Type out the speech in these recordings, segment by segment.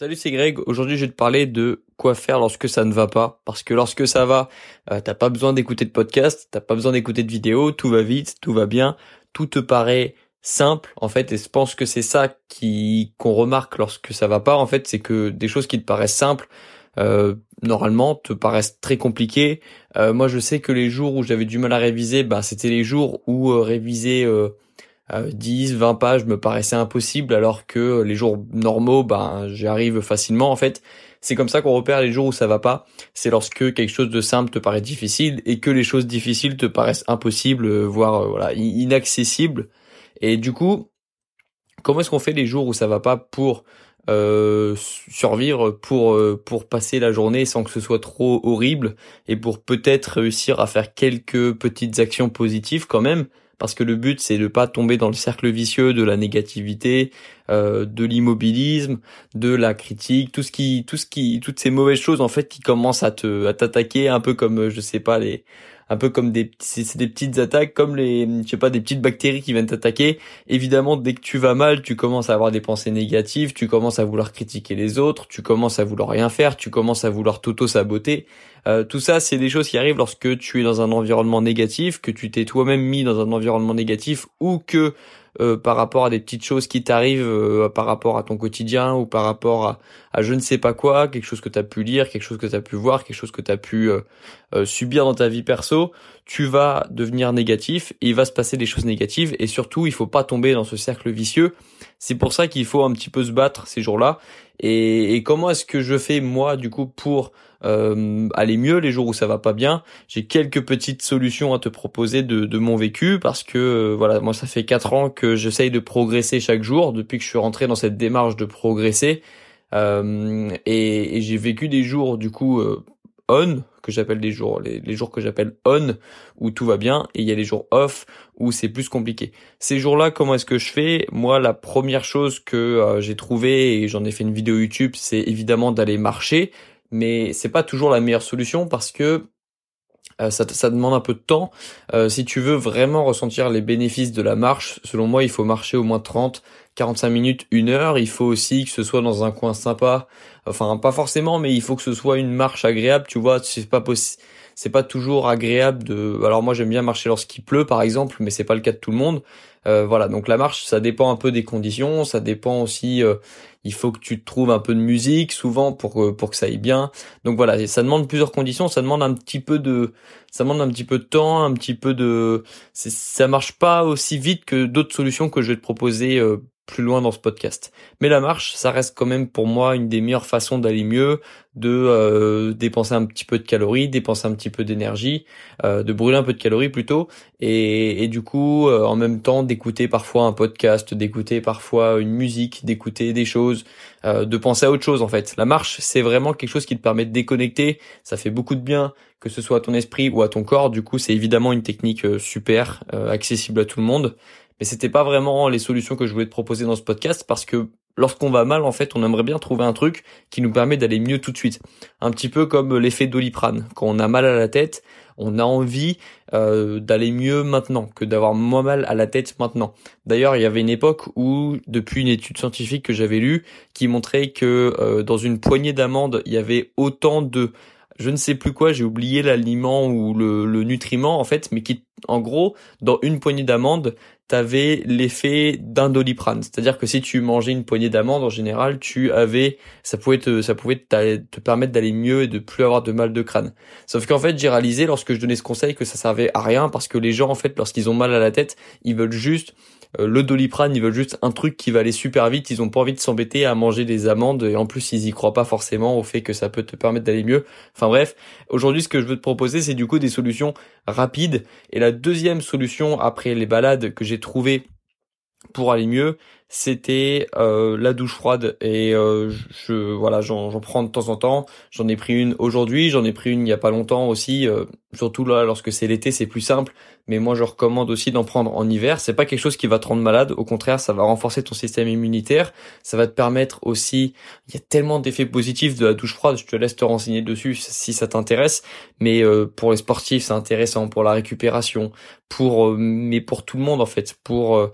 Salut, c'est Greg. Aujourd'hui, je vais te parler de quoi faire lorsque ça ne va pas. Parce que lorsque ça va, euh, t'as pas besoin d'écouter de podcast, t'as pas besoin d'écouter de vidéos, tout va vite, tout va bien, tout te paraît simple en fait. Et je pense que c'est ça qui qu'on remarque lorsque ça va pas. En fait, c'est que des choses qui te paraissent simples, euh, normalement, te paraissent très compliquées. Euh, moi, je sais que les jours où j'avais du mal à réviser, bah, c'était les jours où réviser 10, 20 pages me paraissait impossible alors que les jours normaux, ben j'y arrive facilement en fait. C'est comme ça qu'on repère les jours où ça va pas. C'est lorsque quelque chose de simple te paraît difficile et que les choses difficiles te paraissent impossibles, euh, voire euh, voilà inaccessibles. Et du coup, comment est-ce qu'on fait les jours où ça va pas pour euh, survivre, pour pour passer la journée sans que ce soit trop horrible et pour peut-être réussir à faire quelques petites actions positives quand même? Parce que le but c'est de pas tomber dans le cercle vicieux de la négativité, euh, de l'immobilisme, de la critique, tout ce qui, tout ce qui, toutes ces mauvaises choses en fait qui commencent à te, à t'attaquer un peu comme, je sais pas les, un peu comme des c'est des petites attaques comme les je sais pas des petites bactéries qui viennent t'attaquer. Évidemment dès que tu vas mal tu commences à avoir des pensées négatives tu commences à vouloir critiquer les autres tu commences à vouloir rien faire tu commences à vouloir t'auto saboter euh, tout ça c'est des choses qui arrivent lorsque tu es dans un environnement négatif que tu t'es toi-même mis dans un environnement négatif ou que euh, par rapport à des petites choses qui t'arrivent euh, par rapport à ton quotidien ou par rapport à, je ne sais pas quoi, quelque chose que tu as pu lire, quelque chose que tu as pu voir, quelque chose que tu as pu euh, subir dans ta vie perso, tu vas devenir négatif et il va se passer des choses négatives et surtout il faut pas tomber dans ce cercle vicieux. C'est pour ça qu'il faut un petit peu se battre ces jours-là. Et, comment est-ce que je fais moi du coup pour euh, aller mieux les jours où ça va pas bien? J'ai quelques petites solutions à te proposer de, mon vécu parce que euh, voilà moi ça fait quatre ans que j'essaye de progresser chaque jour depuis que je suis rentré dans cette démarche de progresser. Euh, et, et j'ai vécu des jours du coup on que j'appelle des jours les, les jours que j'appelle on où tout va bien et il y a les jours off où c'est plus compliqué. Ces jours-là, comment est-ce que je fais? Moi, la première chose que euh, j'ai trouvé et j'en ai fait une vidéo YouTube, c'est évidemment d'aller marcher, mais c'est pas toujours la meilleure solution parce que euh, ça, ça, demande un peu de temps. Euh, si tu veux vraiment ressentir les bénéfices de la marche, selon moi, il faut marcher au moins 30, 45 minutes, une heure. Il faut aussi que ce soit dans un coin sympa. Enfin, pas forcément, mais il faut que ce soit une marche agréable. Tu vois, c'est pas possible. C'est pas toujours agréable de. Alors moi, j'aime bien marcher lorsqu'il pleut, par exemple, mais c'est pas le cas de tout le monde. Euh, voilà, donc la marche, ça dépend un peu des conditions, ça dépend aussi. Euh, il faut que tu trouves un peu de musique, souvent pour euh, pour que ça aille bien. Donc voilà, ça demande plusieurs conditions, ça demande un petit peu de, ça demande un petit peu de temps, un petit peu de. Ça marche pas aussi vite que d'autres solutions que je vais te proposer plus loin dans ce podcast. Mais la marche, ça reste quand même pour moi une des meilleures façons d'aller mieux, de euh, dépenser un petit peu de calories, dépenser un petit peu d'énergie, euh, de brûler un peu de calories plutôt, et, et du coup euh, en même temps d'écouter parfois un podcast, d'écouter parfois une musique, d'écouter des choses, de penser à autre chose en fait. La marche, c'est vraiment quelque chose qui te permet de déconnecter, ça fait beaucoup de bien, que ce soit à ton esprit ou à ton corps. Du coup, c'est évidemment une technique super accessible à tout le monde mais c'était pas vraiment les solutions que je voulais te proposer dans ce podcast parce que lorsqu'on va mal, en fait, on aimerait bien trouver un truc qui nous permet d'aller mieux tout de suite. Un petit peu comme l'effet doliprane. Quand on a mal à la tête, on a envie euh, d'aller mieux maintenant que d'avoir moins mal à la tête maintenant. D'ailleurs, il y avait une époque où, depuis une étude scientifique que j'avais lue, qui montrait que euh, dans une poignée d'amandes, il y avait autant de je ne sais plus quoi, j'ai oublié l'aliment ou le, le nutriment en fait, mais qui en gros, dans une poignée d'amandes, t'avais l'effet d'un doliprane. C'est-à-dire que si tu mangeais une poignée d'amandes, en général, tu avais, ça pouvait te, ça pouvait te, permettre d'aller mieux et de plus avoir de mal de crâne. Sauf qu'en fait, j'ai réalisé lorsque je donnais ce conseil que ça servait à rien parce que les gens, en fait, lorsqu'ils ont mal à la tête, ils veulent juste le doliprane, ils veulent juste un truc qui va aller super vite, ils ont pas envie de s'embêter à manger des amandes et en plus ils y croient pas forcément au fait que ça peut te permettre d'aller mieux. Enfin bref, aujourd'hui ce que je veux te proposer c'est du coup des solutions rapides et la deuxième solution après les balades que j'ai trouvées pour aller mieux, c'était euh, la douche froide et euh, je voilà j'en prends de temps en temps. J'en ai pris une aujourd'hui j'en ai pris une il y a pas longtemps aussi euh, surtout là lorsque c'est l'été c'est plus simple. Mais moi je recommande aussi d'en prendre en hiver. C'est pas quelque chose qui va te rendre malade. Au contraire ça va renforcer ton système immunitaire. Ça va te permettre aussi il y a tellement d'effets positifs de la douche froide je te laisse te renseigner dessus si ça t'intéresse. Mais pour les sportifs c'est intéressant pour la récupération pour mais pour tout le monde en fait. Pour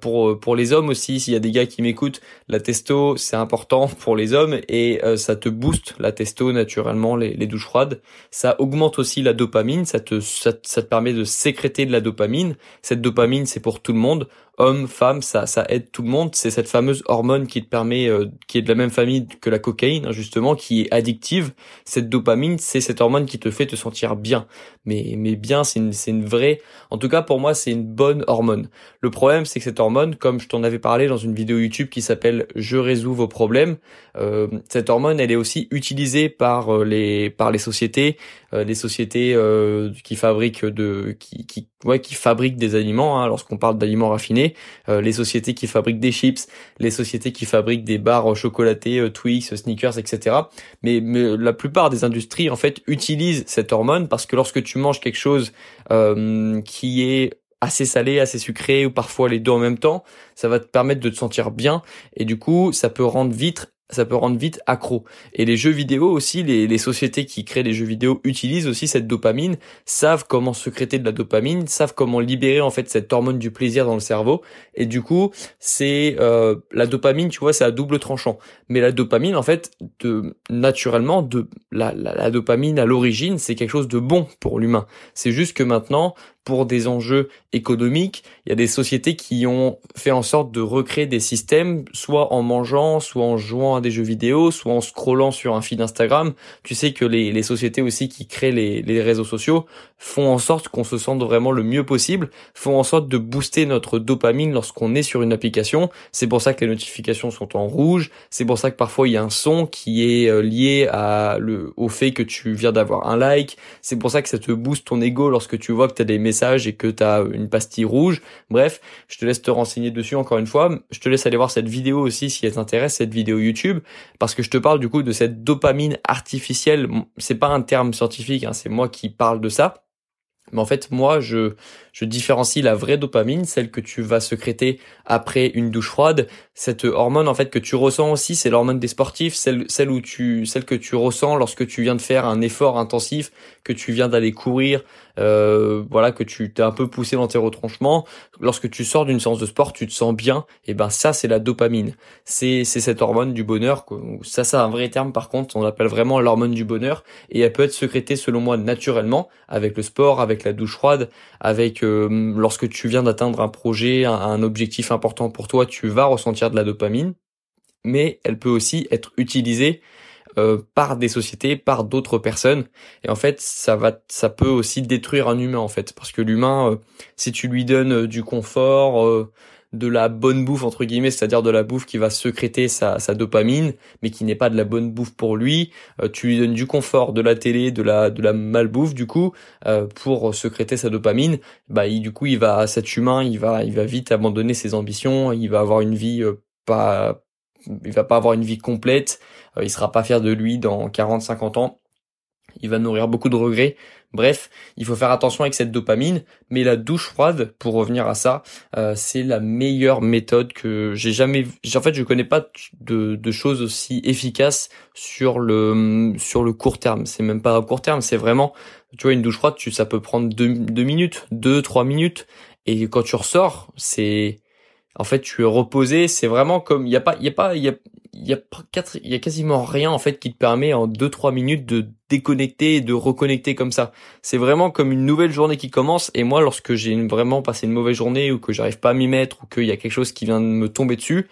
pour pour les hommes aussi, s'il y a des gars qui m'écoutent, la testo, c'est important pour les hommes et euh, ça te booste la testo naturellement, les, douches froides. Ça augmente aussi la dopamine, ça te, ça te permet de sécréter de la dopamine. Cette dopamine, c'est pour tout le monde homme, femme, ça, ça aide tout le monde. C'est cette fameuse hormone qui te permet, euh, qui est de la même famille que la cocaïne, hein, justement, qui est addictive. Cette dopamine, c'est cette hormone qui te fait te sentir bien. Mais, mais bien, c'est une, c'est une vraie, en tout cas, pour moi, c'est une bonne hormone. Le problème, c'est que cette hormone, comme je t'en avais parlé dans une vidéo YouTube qui s'appelle Je résous vos problèmes, euh, cette hormone, elle est aussi utilisée par euh, les, par les sociétés, les sociétés qui fabriquent de, qui, qui, ouais, qui fabriquent des aliments. Hein, lorsqu'on parle d'aliments raffinés, euh, les sociétés qui fabriquent des chips, les sociétés qui fabriquent des barres chocolatées, euh, Twix, sneakers, etc. Mais, la plupart des industries en fait utilisent cette hormone parce que lorsque tu manges quelque chose euh, qui est assez salé, assez sucré ou parfois les deux en même temps, ça va te permettre de te sentir bien et du coup ça peut rendre vite ça peut rendre vite accro. Et les jeux vidéo aussi, les, les, sociétés qui créent les jeux vidéo utilisent aussi cette dopamine, savent comment secréter de la dopamine, savent comment libérer en fait cette hormone du plaisir dans le cerveau. Et du coup, c'est euh, la dopamine, tu vois, c'est à double tranchant. Mais la dopamine, en fait, de naturellement, de la, la, la dopamine à l'origine, c'est quelque chose de bon pour l'humain. C'est juste que maintenant, pour des enjeux économiques, il y a des sociétés qui ont fait en sorte de recréer des systèmes, soit en mangeant, soit en jouant à des jeux vidéo, soit en scrollant sur un feed Instagram. Tu sais que les, sociétés aussi qui créent les, réseaux sociaux font en sorte qu'on se sente vraiment le mieux possible, font en sorte de booster notre dopamine lorsqu'on est sur une application. C'est pour ça que les notifications sont en rouge, c'est pour ça que parfois il y a un son qui est euh, lié au fait que tu viens d'avoir un like, c'est pour ça que ça te booste ton ego lorsque tu vois que tu as des messages et que tu as une pastille rouge. Bref, je te laisse te renseigner dessus encore une fois. Je te laisse aller voir cette vidéo aussi si elle t'intéresse, cette vidéo YouTube, parce que je te parle du coup de cette dopamine artificielle. C'est pas un terme scientifique, hein, c'est moi qui parle de ça. Mais en fait, moi, je, je différencie la vraie dopamine, celle que tu vas secréter après une douche froide. Cette hormone, en fait, que tu ressens aussi, c'est l'hormone des sportifs, celle, celle où tu, celle que tu ressens lorsque tu viens de faire un effort intensif, que tu viens d'aller courir, euh, voilà, que tu t'es un peu poussé dans tes retranchements. Lorsque tu sors d'une séance de sport, tu te sens bien. Et ben, ça, c'est la dopamine. C'est, c'est cette hormone du bonheur. Ça, c'est un vrai terme, par contre. On l'appelle vraiment l'hormone du bonheur. Et elle peut être secrétée, selon moi, naturellement, avec le sport, avec la douche froide, avec euh, lorsque tu viens d'atteindre un projet, un, objectif important pour toi, tu vas ressentir de la dopamine. Mais elle peut aussi être utilisée euh, par des sociétés, par d'autres personnes. Et en fait, ça va, ça peut aussi détruire un humain en fait, parce que l'humain, euh, si tu lui donnes du confort, de la bonne bouffe entre guillemets, c'est-à-dire de la bouffe qui va secréter sa, dopamine, mais qui n'est pas de la bonne bouffe pour lui. Euh, tu lui donnes du confort, de la télé, de la de la malbouffe du coup euh, pour secréter sa dopamine. Bah il, du coup il va cet humain, il va il va vite abandonner ses ambitions, il va avoir une vie euh, pas il va pas avoir une vie complète, il sera pas fier de lui dans 40 50 ans. Il va nourrir beaucoup de regrets Bref, il faut faire attention avec cette dopamine, mais la douche froide, pour revenir à ça, euh, c'est la meilleure méthode que j'ai jamais. En fait, je connais pas de, choses aussi efficaces sur le sur le court terme. C'est même pas à court terme, c'est vraiment, tu vois, une douche froide, tu, ça peut prendre deux, deux minutes, deux trois minutes, et quand tu ressors, c'est en fait tu es reposé c'est vraiment comme il y a pas il y a pas il y a quatre il y a quasiment rien en fait qui te permet en deux trois minutes de déconnecter et de reconnecter comme ça. C'est vraiment comme une nouvelle journée qui commence et moi lorsque j'ai vraiment passé une mauvaise journée ou que j'arrive pas à m'y mettre ou qu'il y a quelque chose qui vient de me tomber dessus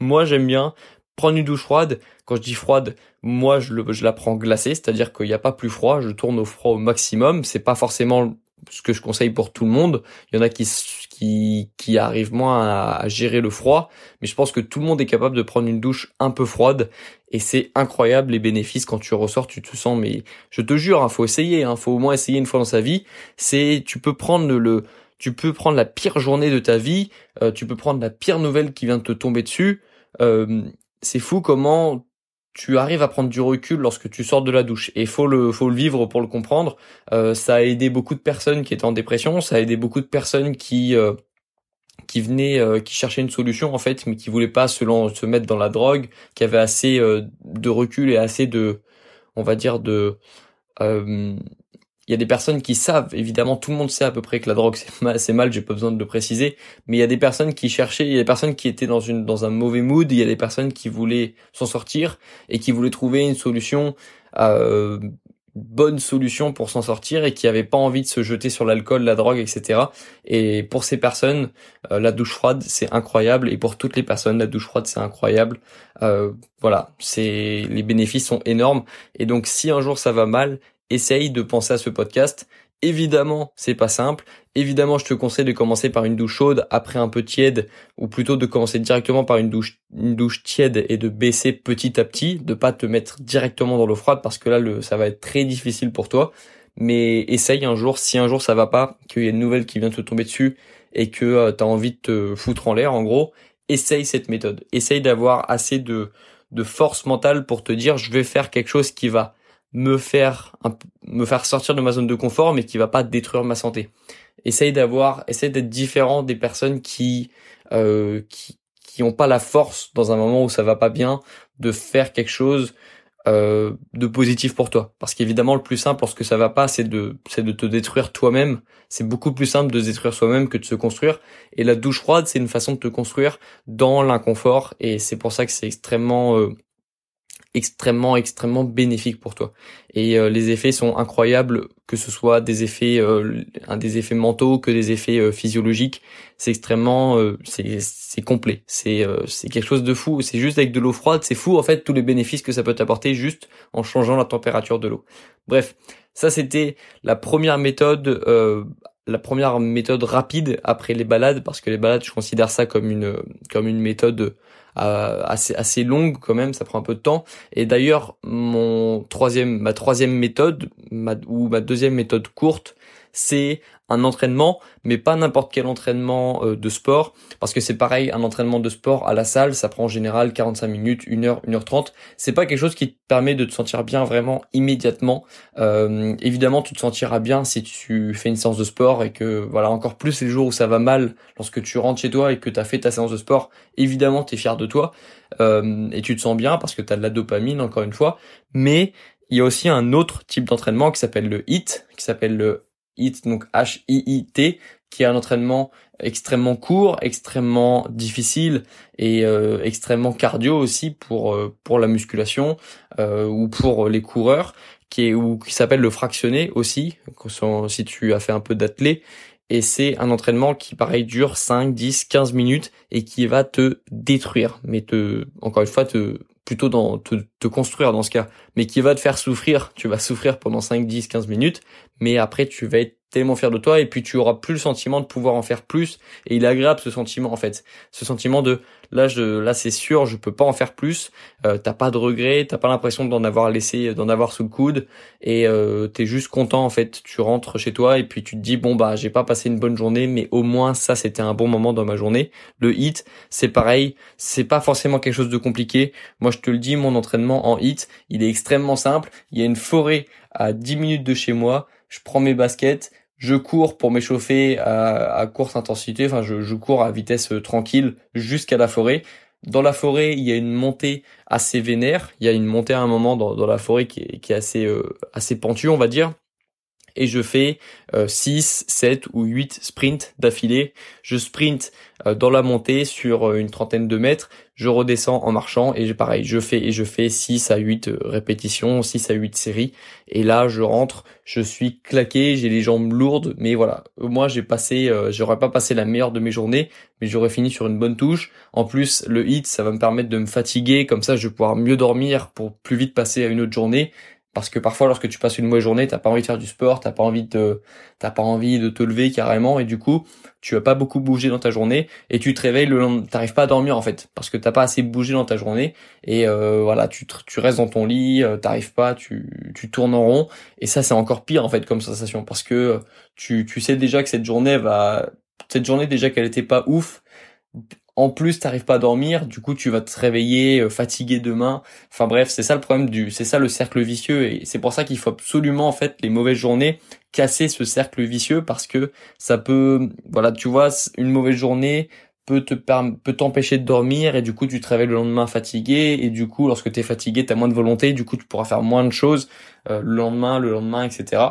moi j'aime bien prendre une douche froide. Quand je dis froide moi je, le, je la prends glacée c'est-à-dire qu'il n'y a pas plus froid je tourne au froid au maximum. C'est pas forcément ce que je conseille pour tout le monde. Il y en a qui qui, qui arrivent moins à, gérer le froid, mais je pense que tout le monde est capable de prendre une douche un peu froide et c'est incroyable les bénéfices quand tu ressors, tu te sens mais je te jure, hein, faut essayer, hein, faut au moins essayer une fois dans sa vie. C'est tu peux prendre le, tu peux prendre la pire journée de ta vie, euh, tu peux prendre la pire nouvelle qui vient de te tomber dessus. Euh, c'est fou comment tu arrives à prendre du recul lorsque tu sors de la douche et faut le faut le vivre pour le comprendre. Euh, ça a aidé beaucoup de personnes qui étaient en dépression, ça a aidé beaucoup de personnes qui euh, qui venaient euh, qui cherchaient une solution en fait mais qui voulaient pas se, se mettre dans la drogue, qui avaient assez de recul et assez de on va dire de il y a des personnes qui savent, évidemment, tout le monde sait à peu près que la drogue c'est mal, c'est mal, j'ai pas besoin de le préciser, mais il y a des personnes qui cherchaient, il y a des personnes qui étaient dans une dans un mauvais mood, il y a des personnes qui voulaient s'en sortir et qui voulaient trouver une solution euh, bonne solution pour s'en sortir et qui n'avaient pas envie de se jeter sur l'alcool, la drogue, etc. Et pour ces personnes, euh, la douche froide c'est incroyable et pour toutes les personnes la douche froide c'est incroyable. Euh, voilà, c'est les bénéfices sont énormes et donc si un jour ça va mal, essaye de penser à ce podcast. Évidemment, c'est pas simple. Évidemment, je te conseille de commencer par une douche chaude, après un peu tiède, ou plutôt de commencer directement par une douche, une douche tiède et de baisser petit à petit, de pas te mettre directement dans l'eau froide parce que là, ça va être très difficile pour toi. Mais essaye un jour, si un jour ça va pas, qu'il y a une nouvelle qui vient te tomber dessus et que euh, tu envie de te foutre en l'air, en gros, essaye cette méthode. Essaye d'avoir assez de, de force mentale pour te dire je vais faire quelque chose qui va me faire me faire sortir de ma zone de confort mais qui va pas détruire ma santé. Essaye d'avoir essaye d'être différent des personnes qui euh, qui qui ont pas la force dans un moment où ça va pas bien de faire quelque chose euh, de positif pour toi. Parce qu'évidemment le plus simple lorsque ça va pas c'est de c'est de te détruire toi-même. C'est beaucoup plus simple de se détruire soi-même que de se construire. Et la douche froide c'est une façon de te construire dans l'inconfort. Et c'est pour ça que c'est extrêmement euh, extrêmement extrêmement bénéfique pour toi. Et euh, les effets sont incroyables que ce soit des effets euh, des effets mentaux que des effets euh, physiologiques. C'est extrêmement euh, c'est complet. C'est c'est quelque chose de fou. C'est juste avec de l'eau froide c'est fou en fait tous les bénéfices que ça peut t'apporter juste en changeant la température de l'eau. Bref ça c'était la première méthode la première méthode rapide après les balades parce que les balades je considère ça comme une comme une méthode euh, assez assez longue quand même, ça prend un peu de temps. Et d'ailleurs, mon troisième, ma troisième méthode, ou ma deuxième méthode courte, c'est un entraînement, mais pas n'importe quel entraînement euh, de sport, parce que c'est pareil, un entraînement de sport à la salle, ça prend en général 45 minutes, 1 heure, 1 heure 30. C'est pas quelque chose qui te permet de te sentir bien vraiment immédiatement. Euh, évidemment, tu te sentiras bien si tu fais une séance de sport et que voilà, encore plus les jours où ça va mal, lorsque tu rentres chez toi et que tu as fait ta séance de sport, évidemment, tu es fier de toi euh, et tu te sens bien parce que tu as de la dopamine encore une fois, mais il y a aussi un autre type d'entraînement qui s'appelle le HIT, qui s'appelle le HIIT, donc H-I-I-T, qui est un entraînement extrêmement court, extrêmement difficile et euh, extrêmement cardio aussi pour euh, pour la musculation euh, ou pour les coureurs, qui est ou qui s'appelle le fractionné aussi, si tu as fait un peu d'athlé. Et c'est un entraînement qui, pareil, dure 5, 10, 15 minutes et qui va te détruire. Mais te, encore une fois, te, plutôt dans te, te, construire dans ce cas, mais qui va te faire souffrir. Tu vas souffrir pendant 5, 10, 15 minutes, mais après tu vas être tellement fier de toi et puis tu auras plus le sentiment de pouvoir en faire plus et il est agréable ce sentiment en fait. Ce sentiment de là je là c'est sûr je peux pas en faire plus. Euh, t'as pas de regret t'as pas l'impression d'en avoir laissé d'en avoir sous le coude et euh, t'es juste content en fait. Tu rentres chez toi et puis tu te dis bon bah j'ai pas passé une bonne journée mais au moins ça c'était un bon moment dans ma journée. Le hit c'est pareil. C'est pas forcément quelque chose de compliqué. Moi je te le dis mon entraînement en hit il est extrêmement simple. Il y a une forêt à 10 minutes de chez moi. Je prends mes baskets je cours pour m'échauffer à, à, courte intensité, enfin je, cours à vitesse euh, tranquille jusqu'à la forêt. Dans la forêt, il y a une montée assez vénère, il y a une montée à un moment dans, la forêt qui est, qui est assez, euh, assez pentue, on va dire et je fais 6, euh, 7 ou 8 sprints d'affilée. Je sprint euh, dans la montée sur euh, une trentaine de mètres, je redescends en marchant et pareil, je fais et je fais 6 à 8 répétitions, 6 à 8 séries et là je rentre, je suis claqué, j'ai les jambes lourdes mais voilà, moi j'ai passé j'aurais pas passé la meilleure de mes journées, mais j'aurais fini sur une bonne touche. En plus, le hit, ça va me permettre de me fatiguer comme ça je vais pouvoir mieux dormir pour plus vite passer à une autre journée parce que parfois, lorsque tu passes une mauvaise journée, t'as pas envie de faire du sport, t'as pas envie de, t'as pas envie de te lever carrément, et du coup, tu vas pas beaucoup bouger dans ta journée, et tu te réveilles le lendemain, t'arrives pas à dormir en fait, parce que t'as pas assez bougé dans ta journée, et euh, voilà, tu, tu restes dans ton lit, euh, t'arrives pas, tu, tu tournes en rond, et ça c'est encore pire en fait comme sensation, parce que tu, tu sais déjà que cette journée va, cette journée déjà qu'elle était pas ouf, en plus, t'arrives pas à dormir, du coup, tu vas te réveiller euh, fatigué demain. Enfin bref, c'est ça le problème du, c'est ça le cercle vicieux, et c'est pour ça qu'il faut absolument en fait les mauvaises journées casser ce cercle vicieux parce que ça peut, voilà, tu vois, une mauvaise journée peut te peut t'empêcher de dormir et du coup tu te réveilles le lendemain fatigué et du coup lorsque tu es fatigué t'as moins de volonté du coup tu pourras faire moins de choses euh, le lendemain le lendemain etc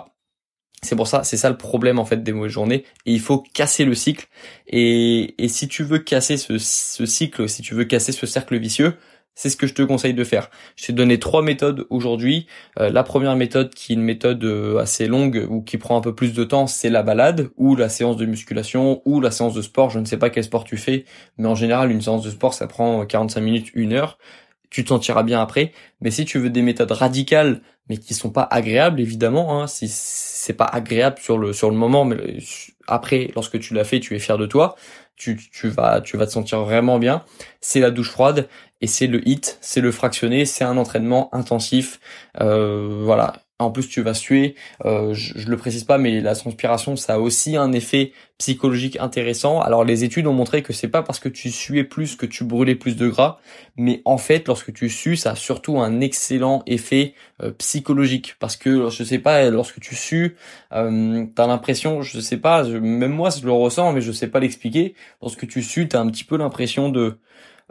C'est pour ça, c'est ça le problème en fait des mauvaises journées. Et il faut casser le cycle. Et, et si tu veux casser ce, ce cycle, si tu veux casser ce cercle vicieux, c'est ce que je te conseille de faire. Je t'ai donné trois méthodes aujourd'hui. Euh, la première méthode, qui est une méthode euh, assez longue ou qui prend un peu plus de temps, c'est la balade ou la séance de musculation ou la séance de sport. Je ne sais pas quel sport tu fais, mais en général, une séance de sport, ça prend 45 minutes, une heure. Tu te sentiras bien après. Mais si tu veux des méthodes radicales, mais qui sont pas agréables, évidemment, hein, si c'est pas agréable sur le sur le moment, mais après, lorsque tu l'as fait, tu es fier de toi. Tu, tu vas tu vas te sentir vraiment bien. C'est la douche froide et c'est le hit, c'est le fractionné, c'est un entraînement intensif. Euh, voilà. En plus, tu vas suer. Euh, je, je le précise pas, mais la transpiration, ça a aussi un effet psychologique intéressant. Alors, les études ont montré que c'est pas parce que tu suais plus que tu brûlais plus de gras, mais en fait, lorsque tu sues, ça a surtout un excellent effet euh, psychologique. Parce que, je sais pas, lorsque tu sues, euh, t'as l'impression, je sais pas, même moi, je le ressens, mais je sais pas l'expliquer. Lorsque tu sues, t'as un petit peu l'impression de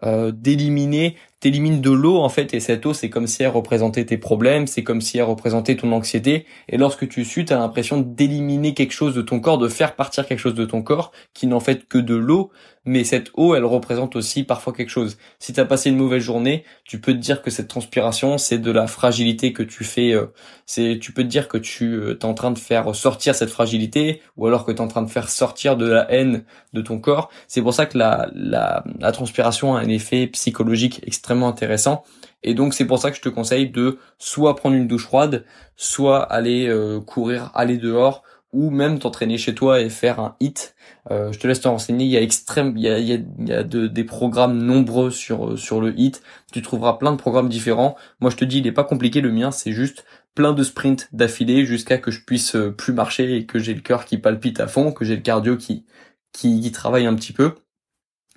euh, d'éliminer, t'élimines de l'eau en fait, et cette eau c'est comme si elle représentait tes problèmes, c'est comme si elle représentait ton anxiété, et lorsque tu sues, t'as l'impression d'éliminer quelque chose de ton corps, de faire partir quelque chose de ton corps, qui n'en fait que de l'eau, mais cette eau, elle représente aussi parfois quelque chose. Si t'as passé une mauvaise journée, tu peux te dire que cette transpiration, c'est de la fragilité que tu fais, euh, c'est, tu peux te dire que tu euh, es en train de faire sortir cette fragilité, ou alors que tu es en train de faire sortir de la haine de ton corps. C'est pour ça que la, la, la transpiration a un effet psychologique extrêmement intéressant. Et donc c'est pour ça que je te conseille de soit prendre une douche froide, soit aller euh, courir, aller dehors, ou même t'entraîner chez toi et faire un hit. Euh, je te laisse te renseigner. Il y a extrême, il y a, il y a, il y a de, des programmes nombreux sur euh, sur le hit. Tu trouveras plein de programmes différents. Moi, je te dis, il est pas compliqué. Le mien, c'est juste plein de sprints d'affilée jusqu'à que je puisse euh, plus marcher et que j'ai le cœur qui palpite à fond, que j'ai le cardio qui, qui qui travaille un petit peu.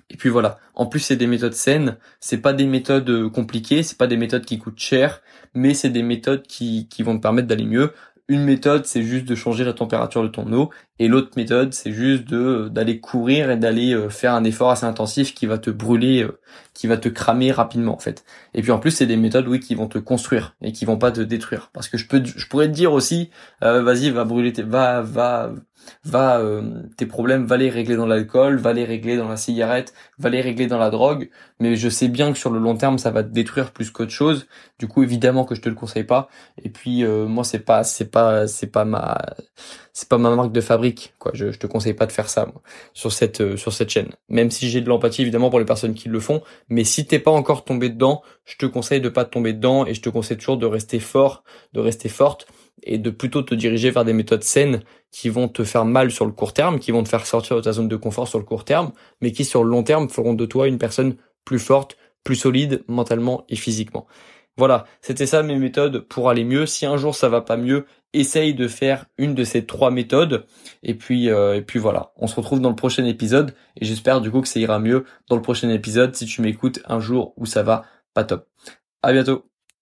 Et puis voilà. En plus, c'est des méthodes saines. C'est pas des méthodes compliquées. C'est pas des méthodes qui coûtent cher, mais c'est des méthodes qui qui vont te permettre d'aller mieux. Une méthode, c'est juste de changer la température de ton eau, et l'autre méthode, c'est juste de d'aller courir et d'aller euh, faire un effort assez intensif qui va te brûler, euh, qui va te cramer rapidement en fait. Et puis en plus, c'est des méthodes oui qui vont te construire et qui vont pas te détruire. Parce que je peux, je pourrais te dire aussi, euh, vas-y, va brûler, tes, va, va, va euh, tes problèmes va les régler dans l'alcool, va les régler dans la cigarette, va les régler dans la drogue, mais je sais bien que sur le long terme ça va te détruire plus qu'autre chose. Du coup évidemment que je te le conseille pas. Et puis euh, moi c'est pas c'est pas c'est pas ma c'est pas ma marque de fabrique quoi. Je, je te conseille pas de faire ça moi, sur cette euh, sur cette chaîne. Même si j'ai de l'empathie évidemment pour les personnes qui le font, mais si t'es pas encore tombé dedans, je te conseille de pas tomber dedans et je te conseille toujours de rester fort, de rester forte et de plutôt te diriger vers des méthodes saines qui vont te faire mal sur le court terme, qui vont te faire sortir de ta zone de confort sur le court terme, mais qui sur le long terme feront de toi une personne plus forte, plus solide mentalement et physiquement. Voilà, c'était ça mes méthodes pour aller mieux. Si un jour ça va pas mieux, essaye de faire une de ces trois méthodes. Et puis, euh, et puis voilà, on se retrouve dans le prochain épisode. Et j'espère du coup que ça ira mieux dans le prochain épisode si tu m'écoutes un jour où ça va pas top. À bientôt.